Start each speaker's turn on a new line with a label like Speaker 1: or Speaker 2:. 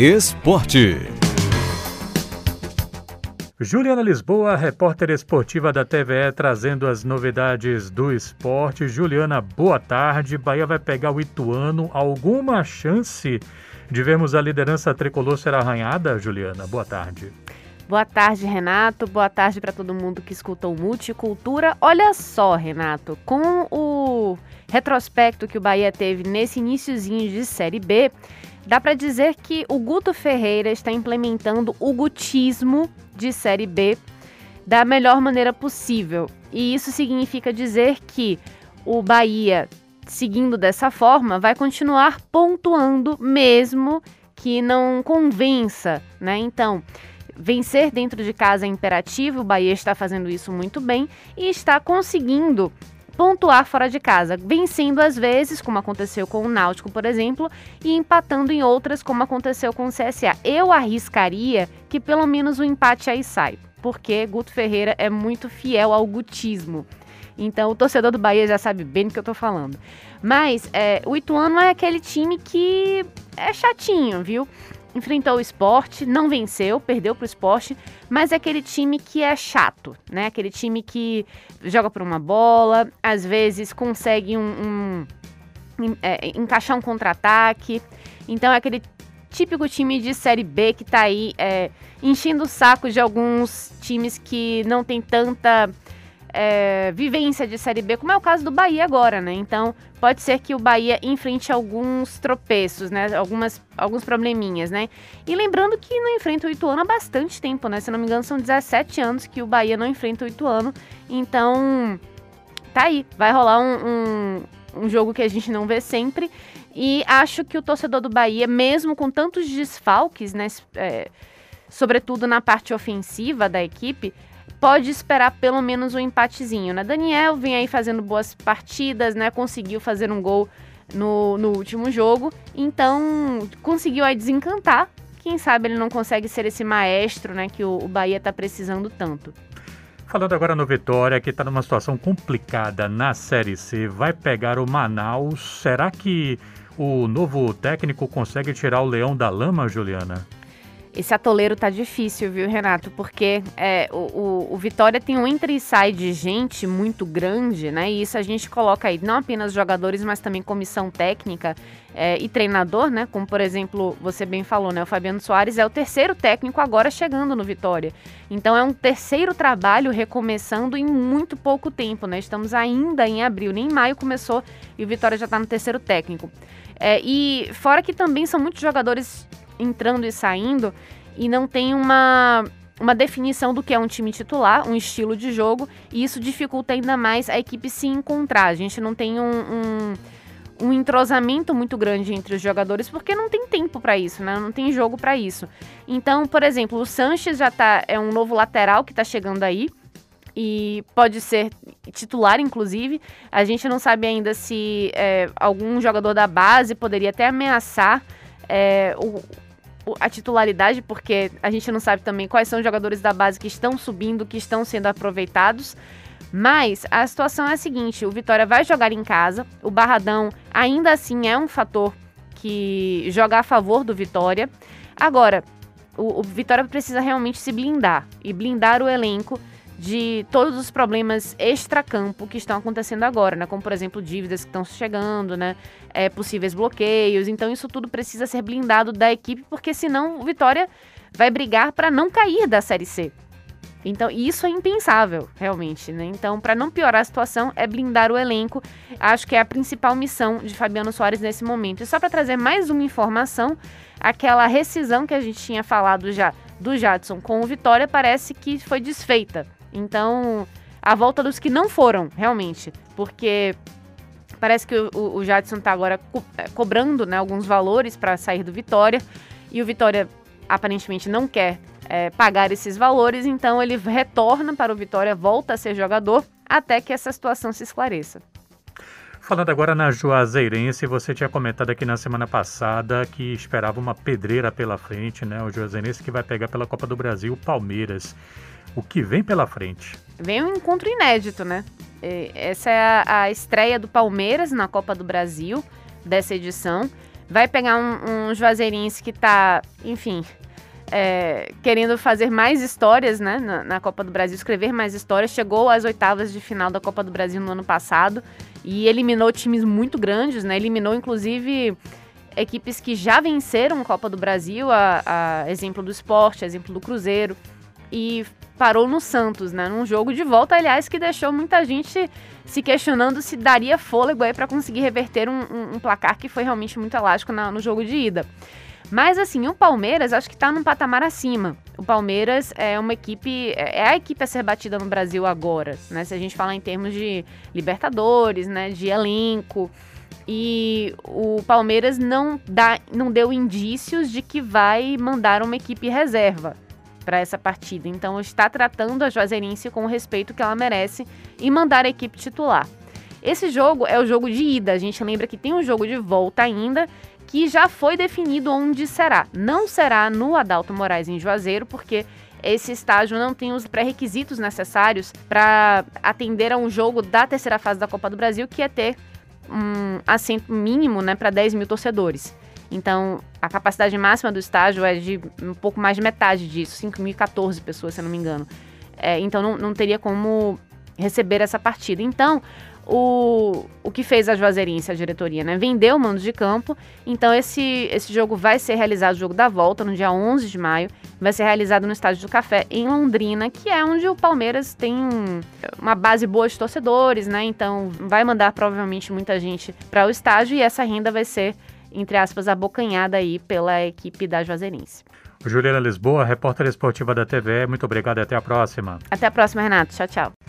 Speaker 1: Esporte.
Speaker 2: Juliana Lisboa, repórter esportiva da TVE, trazendo as novidades do esporte. Juliana, boa tarde. Bahia vai pegar o Ituano. Alguma chance de vermos a liderança tricolor ser arranhada, Juliana? Boa tarde.
Speaker 3: Boa tarde, Renato. Boa tarde para todo mundo que escuta o Multicultura. Olha só, Renato, com o retrospecto que o Bahia teve nesse iníciozinho de Série B, dá para dizer que o Guto Ferreira está implementando o gutismo de Série B da melhor maneira possível. E isso significa dizer que o Bahia, seguindo dessa forma, vai continuar pontuando mesmo que não convença, né? Então, vencer dentro de casa é imperativo, o Bahia está fazendo isso muito bem e está conseguindo pontuar fora de casa, vencendo às vezes, como aconteceu com o Náutico, por exemplo, e empatando em outras, como aconteceu com o CSA. Eu arriscaria que pelo menos o empate aí sai, porque Guto Ferreira é muito fiel ao gutismo. Então o torcedor do Bahia já sabe bem do que eu tô falando. Mas é, o Ituano é aquele time que é chatinho, viu? Enfrentou o esporte, não venceu, perdeu para o esporte, mas é aquele time que é chato, né? Aquele time que joga por uma bola, às vezes consegue um, um é, encaixar um contra-ataque. Então é aquele típico time de Série B que está aí é, enchendo o saco de alguns times que não tem tanta é, vivência de Série B, como é o caso do Bahia agora, né? Então, pode ser que o Bahia enfrente alguns tropeços, né? Algumas, alguns probleminhas, né? E lembrando que não enfrenta o Ituano há bastante tempo, né? Se não me engano, são 17 anos que o Bahia não enfrenta o Ituano. Então, tá aí. Vai rolar um, um, um jogo que a gente não vê sempre. E acho que o torcedor do Bahia, mesmo com tantos desfalques, né? É, sobretudo na parte ofensiva da equipe, pode esperar pelo menos um empatezinho, né? Daniel vem aí fazendo boas partidas, né? Conseguiu fazer um gol no, no último jogo, então conseguiu aí desencantar. Quem sabe ele não consegue ser esse maestro, né? Que o, o Bahia tá precisando tanto.
Speaker 2: Falando agora no Vitória, que está numa situação complicada na Série C, vai pegar o Manaus. Será que o novo técnico consegue tirar o leão da lama, Juliana?
Speaker 3: Esse atoleiro tá difícil, viu, Renato? Porque é, o, o, Vitória tem um entre e sai de gente muito grande, né? E isso a gente coloca aí não apenas jogadores, mas também comissão técnica é, e treinador, né? Como, por exemplo, você bem falou, né? O Fabiano Soares é o terceiro técnico agora chegando no Vitória. Então é um terceiro trabalho recomeçando em muito pouco tempo, né? Estamos ainda em abril, nem em maio começou e o Vitória já está no terceiro técnico. É, e fora que também são muitos jogadores entrando e saindo e não tem uma, uma definição do que é um time titular, um estilo de jogo, e isso dificulta ainda mais a equipe se encontrar. A gente não tem um, um, um entrosamento muito grande entre os jogadores porque não tem tempo para isso, né? Não tem jogo para isso. Então, por exemplo, o Sanches já tá é um novo lateral que está chegando aí e pode ser titular, inclusive. A gente não sabe ainda se é, algum jogador da base poderia até ameaçar é, o, a titularidade, porque a gente não sabe também quais são os jogadores da base que estão subindo, que estão sendo aproveitados. Mas a situação é a seguinte: o Vitória vai jogar em casa, o Barradão ainda assim é um fator que joga a favor do Vitória. Agora, o, o Vitória precisa realmente se blindar e blindar o elenco de todos os problemas extracampo que estão acontecendo agora, né? Como, por exemplo, dívidas que estão chegando, né? É, possíveis bloqueios. Então, isso tudo precisa ser blindado da equipe, porque senão o Vitória vai brigar para não cair da Série C. Então, isso é impensável, realmente, né? Então, para não piorar a situação, é blindar o elenco. Acho que é a principal missão de Fabiano Soares nesse momento. E só para trazer mais uma informação, aquela rescisão que a gente tinha falado já do Jadson com o Vitória parece que foi desfeita. Então, a volta dos que não foram, realmente. Porque parece que o, o Jadson está agora co é, cobrando né, alguns valores para sair do Vitória. E o Vitória aparentemente não quer é, pagar esses valores, então ele retorna para o Vitória, volta a ser jogador, até que essa situação se esclareça.
Speaker 2: Falando agora na Juazeirense, você tinha comentado aqui na semana passada que esperava uma pedreira pela frente, né? O Juazeirense que vai pegar pela Copa do Brasil o Palmeiras o que vem pela frente?
Speaker 3: Vem um encontro inédito, né? Essa é a, a estreia do Palmeiras na Copa do Brasil dessa edição. vai pegar um, um Juazeirense que está, enfim, é, querendo fazer mais histórias né, na, na, Copa do Brasil, escrever mais histórias. Chegou às oitavas de final da Copa do Brasil no ano passado e eliminou times muito grandes, né? Eliminou, inclusive, equipes que já venceram Copa do Brasil, a, a exemplo do esporte, exemplo do Cruzeiro. E parou no Santos, né? Num jogo de volta, aliás, que deixou muita gente se questionando se daria fôlego aí para conseguir reverter um, um, um, placar que foi realmente muito elástico na, no jogo de ida. Mas assim, o Palmeiras acho que está num patamar acima. O Palmeiras é uma equipe, é, é a equipe a ser batida no Brasil agora, né? Se a gente falar em termos de Libertadores, né, de elenco, e o Palmeiras não dá, não deu indícios de que vai mandar uma equipe reserva para essa partida. Então está tratando a Juazeirense com o respeito que ela merece e mandar a equipe titular. Esse jogo é o jogo de ida. A gente lembra que tem um jogo de volta ainda que já foi definido onde será. Não será no Adalto Moraes em Juazeiro, porque esse estágio não tem os pré-requisitos necessários para atender a um jogo da terceira fase da Copa do Brasil, que é ter um assento mínimo né, para 10 mil torcedores. Então, a capacidade máxima do estágio é de um pouco mais de metade disso, 5.014 pessoas, se eu não me engano. É, então, não, não teria como receber essa partida. Então, o, o que fez a Juazeirense, a diretoria, né? Vendeu o mando de campo. Então, esse, esse jogo vai ser realizado, o jogo da volta, no dia 11 de maio. Vai ser realizado no Estádio do Café, em Londrina, que é onde o Palmeiras tem uma base boa de torcedores, né? Então, vai mandar provavelmente muita gente para o estádio e essa renda vai ser, entre aspas, abocanhada aí pela equipe da Juazeirense.
Speaker 2: Juliana Lisboa, repórter esportiva da TVE, muito obrigado e até a próxima.
Speaker 3: Até a próxima, Renato. Tchau, tchau.